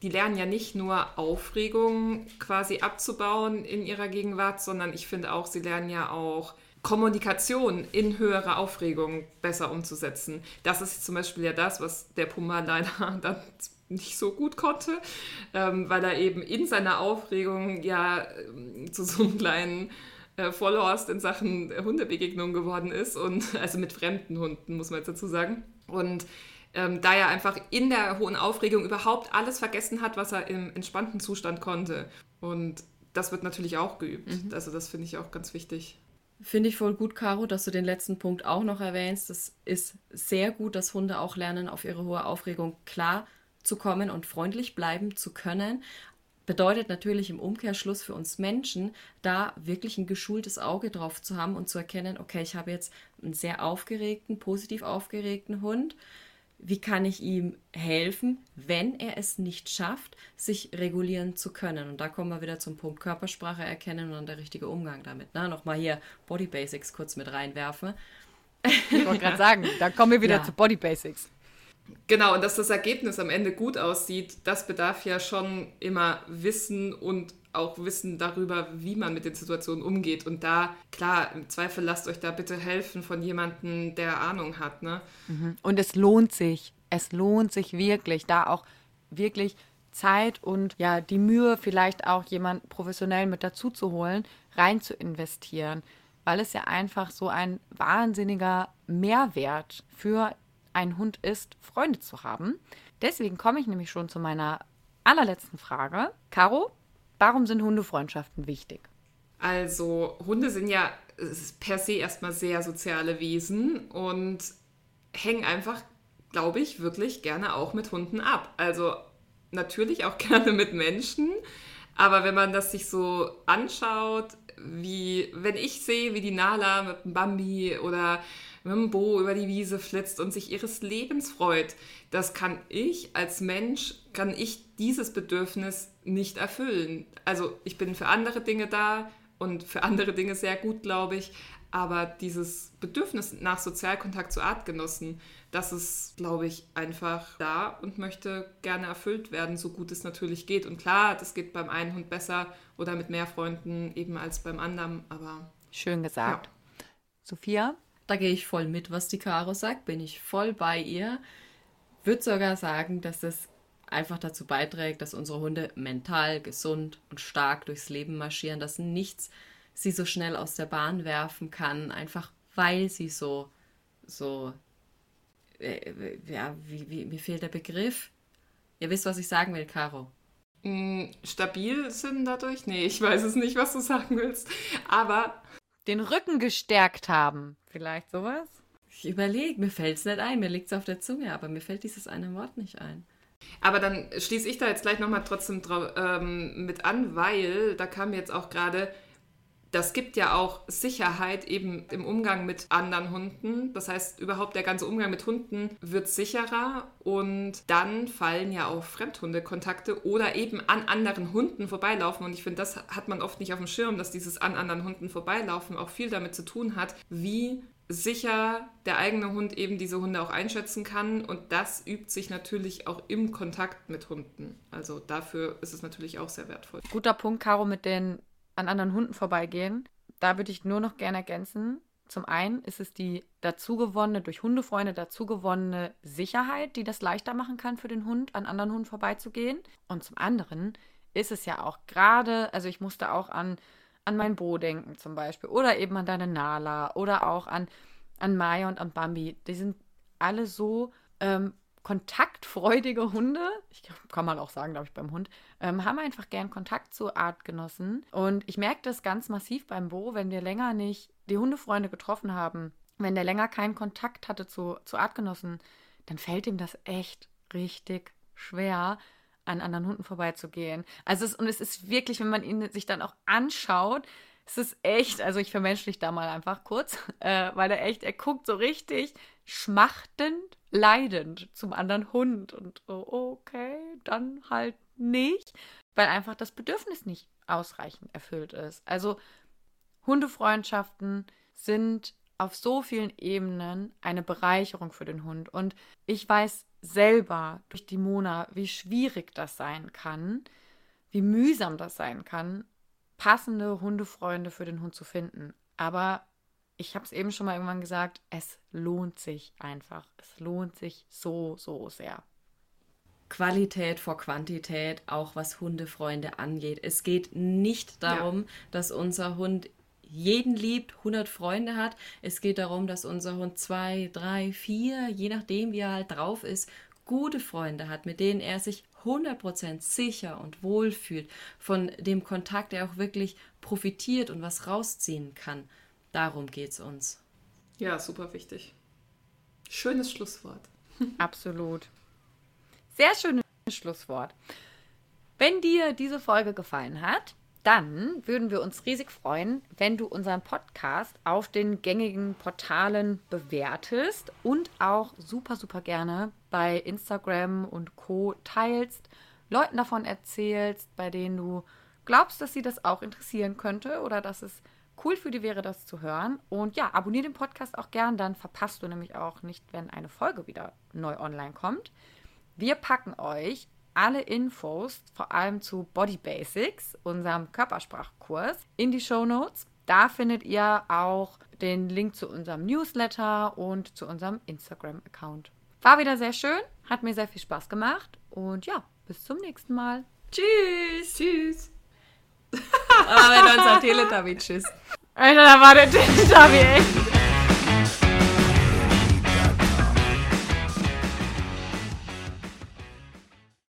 die lernen ja nicht nur Aufregung quasi abzubauen in ihrer Gegenwart, sondern ich finde auch, sie lernen ja auch Kommunikation in höhere Aufregung besser umzusetzen. Das ist zum Beispiel ja das, was der Puma leider dann nicht so gut konnte, ähm, weil er eben in seiner Aufregung ja ähm, zu so einem kleinen äh, Vollhorst in Sachen Hundebegegnung geworden ist und also mit fremden Hunden, muss man jetzt dazu sagen. Und ähm, da er einfach in der hohen Aufregung überhaupt alles vergessen hat, was er im entspannten Zustand konnte. Und das wird natürlich auch geübt. Mhm. Also das finde ich auch ganz wichtig. Finde ich voll gut, Caro, dass du den letzten Punkt auch noch erwähnst. Das ist sehr gut, dass Hunde auch lernen, auf ihre hohe Aufregung klar zu kommen und freundlich bleiben zu können bedeutet natürlich im Umkehrschluss für uns Menschen, da wirklich ein geschultes Auge drauf zu haben und zu erkennen, okay, ich habe jetzt einen sehr aufgeregten, positiv aufgeregten Hund. Wie kann ich ihm helfen, wenn er es nicht schafft, sich regulieren zu können? Und da kommen wir wieder zum Punkt Körpersprache erkennen und dann der richtige Umgang damit. Na, nochmal hier Body Basics kurz mit reinwerfen. Ich wollte gerade sagen, da kommen wir wieder ja. zu Body Basics. Genau, und dass das Ergebnis am Ende gut aussieht, das bedarf ja schon immer Wissen und auch Wissen darüber, wie man mit den Situationen umgeht. Und da, klar, im Zweifel lasst euch da bitte helfen von jemandem, der Ahnung hat. Ne? Mhm. Und es lohnt sich. Es lohnt sich wirklich, da auch wirklich Zeit und ja, die Mühe, vielleicht auch jemand professionell mit dazu zu holen, rein zu investieren. Weil es ja einfach so ein wahnsinniger Mehrwert für ein Hund ist, Freunde zu haben. Deswegen komme ich nämlich schon zu meiner allerletzten Frage. Caro, warum sind Hundefreundschaften wichtig? Also, Hunde sind ja per se erstmal sehr soziale Wesen und hängen einfach, glaube ich, wirklich gerne auch mit Hunden ab. Also, natürlich auch gerne mit Menschen. Aber wenn man das sich so anschaut, wie, wenn ich sehe, wie die Nala mit dem Bambi oder mit dem Bo über die Wiese flitzt und sich ihres Lebens freut, das kann ich als Mensch, kann ich dieses Bedürfnis nicht erfüllen. Also ich bin für andere Dinge da und für andere Dinge sehr gut, glaube ich. Aber dieses Bedürfnis nach Sozialkontakt zu Artgenossen, das ist, glaube ich, einfach da und möchte gerne erfüllt werden, so gut es natürlich geht. Und klar, das geht beim einen Hund besser oder mit mehr Freunden eben als beim anderen, aber. Schön gesagt. Ja. Sophia? Da gehe ich voll mit, was die Caro sagt, bin ich voll bei ihr. Würde sogar sagen, dass es einfach dazu beiträgt, dass unsere Hunde mental gesund und stark durchs Leben marschieren, dass nichts sie so schnell aus der Bahn werfen kann, einfach weil sie so, so, äh, ja, wie, wie, mir fehlt der Begriff. Ihr wisst, was ich sagen will, Caro. Mm, stabil sind dadurch? Nee, ich weiß es nicht, was du sagen willst. Aber. Den Rücken gestärkt haben. Vielleicht sowas? Ich überlege, mir fällt es nicht ein, mir liegt es auf der Zunge, aber mir fällt dieses eine Wort nicht ein. Aber dann schließe ich da jetzt gleich nochmal trotzdem ähm, mit an, weil da kam jetzt auch gerade, das gibt ja auch Sicherheit eben im Umgang mit anderen Hunden. Das heißt, überhaupt der ganze Umgang mit Hunden wird sicherer und dann fallen ja auch Fremdhundekontakte oder eben an anderen Hunden vorbeilaufen. Und ich finde, das hat man oft nicht auf dem Schirm, dass dieses an anderen Hunden vorbeilaufen auch viel damit zu tun hat, wie sicher der eigene Hund eben diese Hunde auch einschätzen kann. Und das übt sich natürlich auch im Kontakt mit Hunden. Also dafür ist es natürlich auch sehr wertvoll. Guter Punkt, Caro, mit den an anderen Hunden vorbeigehen. Da würde ich nur noch gerne ergänzen. Zum einen ist es die dazugewonnene, durch Hundefreunde dazugewonnene Sicherheit, die das leichter machen kann für den Hund, an anderen Hunden vorbeizugehen. Und zum anderen ist es ja auch gerade, also ich musste auch an an mein Bo denken zum Beispiel oder eben an deine Nala oder auch an, an Maya und an Bambi. Die sind alle so ähm, kontaktfreudige Hunde, ich kann man auch sagen, glaube ich, beim Hund, ähm, haben einfach gern Kontakt zu Artgenossen. Und ich merke das ganz massiv beim Bo, wenn wir länger nicht die Hundefreunde getroffen haben, wenn der länger keinen Kontakt hatte zu, zu Artgenossen, dann fällt ihm das echt richtig schwer, an anderen Hunden vorbeizugehen. Also es, und es ist wirklich, wenn man ihn sich dann auch anschaut, es ist echt, also ich vermenschlich da mal einfach kurz, äh, weil er echt, er guckt so richtig schmachtend, leidend zum anderen Hund und okay, dann halt nicht, weil einfach das Bedürfnis nicht ausreichend erfüllt ist. Also Hundefreundschaften sind auf so vielen Ebenen eine Bereicherung für den Hund und ich weiß selber durch die Mona, wie schwierig das sein kann, wie mühsam das sein kann, passende Hundefreunde für den Hund zu finden. Aber ich habe es eben schon mal irgendwann gesagt, es lohnt sich einfach. Es lohnt sich so, so sehr. Qualität vor Quantität, auch was Hundefreunde angeht. Es geht nicht darum, ja. dass unser Hund jeden liebt, 100 Freunde hat. Es geht darum, dass unser Hund zwei, drei, vier, je nachdem, wie er halt drauf ist, gute Freunde hat, mit denen er sich 100% sicher und wohl fühlt, von dem Kontakt er auch wirklich profitiert und was rausziehen kann. Darum geht es uns. Ja, super wichtig. Schönes Schlusswort. Absolut. Sehr schönes Schlusswort. Wenn dir diese Folge gefallen hat, dann würden wir uns riesig freuen, wenn du unseren Podcast auf den gängigen Portalen bewertest und auch super, super gerne bei Instagram und Co teilst, Leuten davon erzählst, bei denen du glaubst, dass sie das auch interessieren könnte oder dass es cool für die wäre, das zu hören. Und ja, abonniere den Podcast auch gern, dann verpasst du nämlich auch nicht, wenn eine Folge wieder neu online kommt. Wir packen euch alle Infos, vor allem zu Body Basics, unserem Körpersprachkurs, in die Show Notes. Da findet ihr auch den Link zu unserem Newsletter und zu unserem Instagram-Account. War wieder sehr schön, hat mir sehr viel Spaß gemacht und ja, bis zum nächsten Mal. Tschüss. Tschüss. Aber wenn unser Teletubby, tschüss. Alter, da war der Teletubby echt.